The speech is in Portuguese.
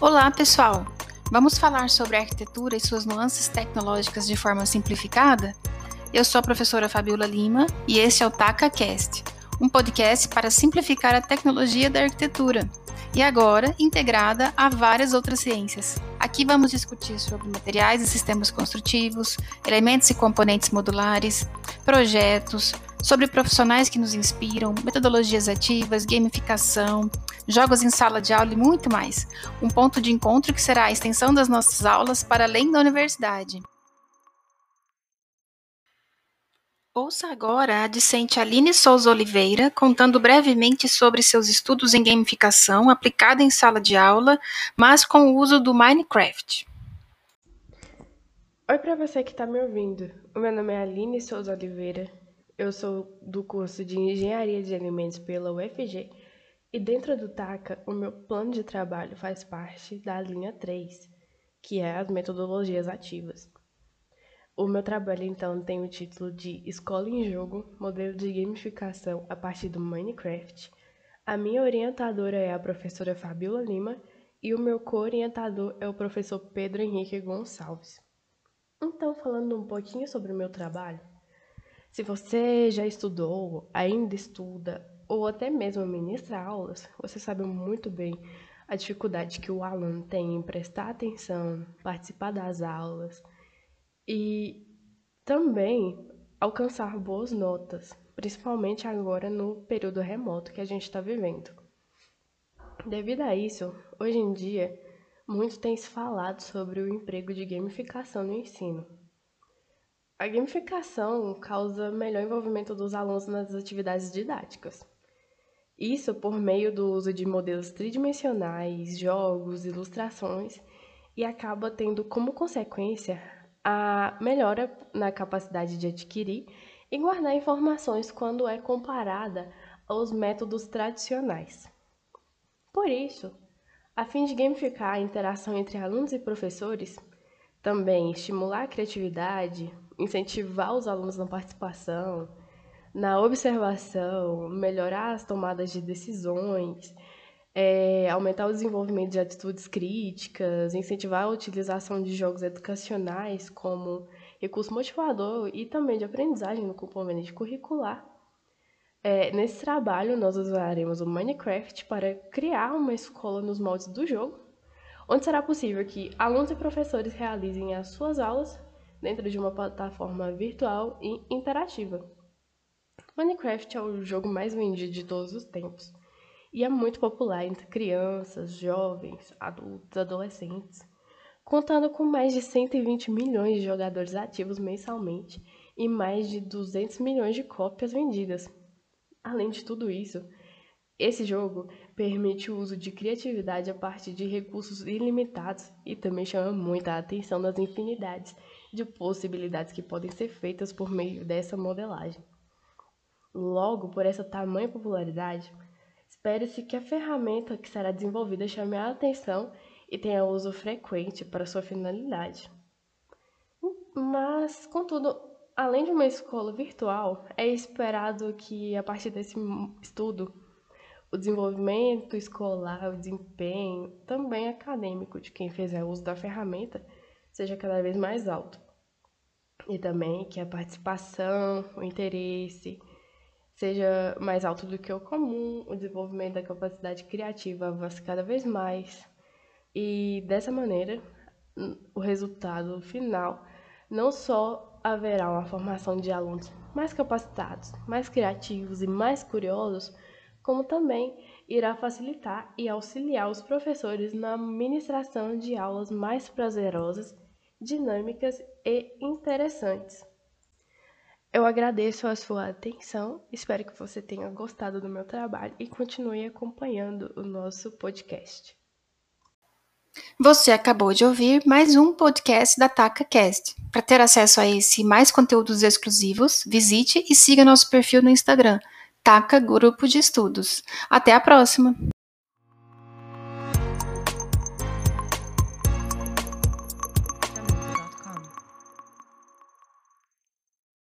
Olá, pessoal! Vamos falar sobre a arquitetura e suas nuances tecnológicas de forma simplificada? Eu sou a professora Fabiola Lima e este é o TacaCast, um podcast para simplificar a tecnologia da arquitetura e agora integrada a várias outras ciências. Aqui vamos discutir sobre materiais e sistemas construtivos, elementos e componentes modulares, projetos, sobre profissionais que nos inspiram, metodologias ativas, gamificação, jogos em sala de aula e muito mais. Um ponto de encontro que será a extensão das nossas aulas para além da universidade. Ouça agora a discente Aline Souza Oliveira contando brevemente sobre seus estudos em gamificação aplicada em sala de aula, mas com o uso do Minecraft. Oi para você que está me ouvindo. O meu nome é Aline Souza Oliveira. Eu sou do curso de Engenharia de Alimentos pela UFG e dentro do TACA o meu plano de trabalho faz parte da linha 3, que é as metodologias ativas. O meu trabalho, então, tem o título de Escola em Jogo, modelo de gamificação a partir do Minecraft. A minha orientadora é a professora Fabiola Lima e o meu co-orientador é o professor Pedro Henrique Gonçalves. Então, falando um pouquinho sobre o meu trabalho, se você já estudou, ainda estuda ou até mesmo ministra aulas, você sabe muito bem a dificuldade que o aluno tem em prestar atenção, participar das aulas e também alcançar boas notas, principalmente agora no período remoto que a gente está vivendo. Devido a isso, hoje em dia, muito tem se falado sobre o emprego de gamificação no ensino. A gamificação causa melhor envolvimento dos alunos nas atividades didáticas. Isso por meio do uso de modelos tridimensionais, jogos, ilustrações, e acaba tendo como consequência a melhora na capacidade de adquirir e guardar informações quando é comparada aos métodos tradicionais. Por isso, a fim de gamificar a interação entre alunos e professores, também estimular a criatividade, incentivar os alunos na participação, na observação, melhorar as tomadas de decisões é, aumentar o desenvolvimento de atitudes críticas, incentivar a utilização de jogos educacionais como recurso motivador e também de aprendizagem no componente curricular. É, nesse trabalho, nós usaremos o Minecraft para criar uma escola nos moldes do jogo, onde será possível que alunos e professores realizem as suas aulas dentro de uma plataforma virtual e interativa. Minecraft é o jogo mais vendido de todos os tempos e é muito popular entre crianças, jovens, adultos, adolescentes, contando com mais de 120 milhões de jogadores ativos mensalmente e mais de 200 milhões de cópias vendidas. Além de tudo isso, esse jogo permite o uso de criatividade a partir de recursos ilimitados e também chama muita atenção das infinidades de possibilidades que podem ser feitas por meio dessa modelagem. Logo, por essa tamanha popularidade, Espere-se que a ferramenta que será desenvolvida chame a atenção e tenha uso frequente para sua finalidade. Mas, contudo, além de uma escola virtual, é esperado que, a partir desse estudo, o desenvolvimento escolar, o desempenho, também acadêmico de quem fizer uso da ferramenta, seja cada vez mais alto. E também que a participação, o interesse, seja mais alto do que o comum, o desenvolvimento da capacidade criativa avance cada vez mais. E dessa maneira, o resultado final não só haverá uma formação de alunos mais capacitados, mais criativos e mais curiosos, como também irá facilitar e auxiliar os professores na ministração de aulas mais prazerosas, dinâmicas e interessantes. Eu agradeço a sua atenção, espero que você tenha gostado do meu trabalho e continue acompanhando o nosso podcast. Você acabou de ouvir mais um podcast da TacaCast. Para ter acesso a esse e mais conteúdos exclusivos, visite e siga nosso perfil no Instagram, Taca Grupo de Estudos. Até a próxima!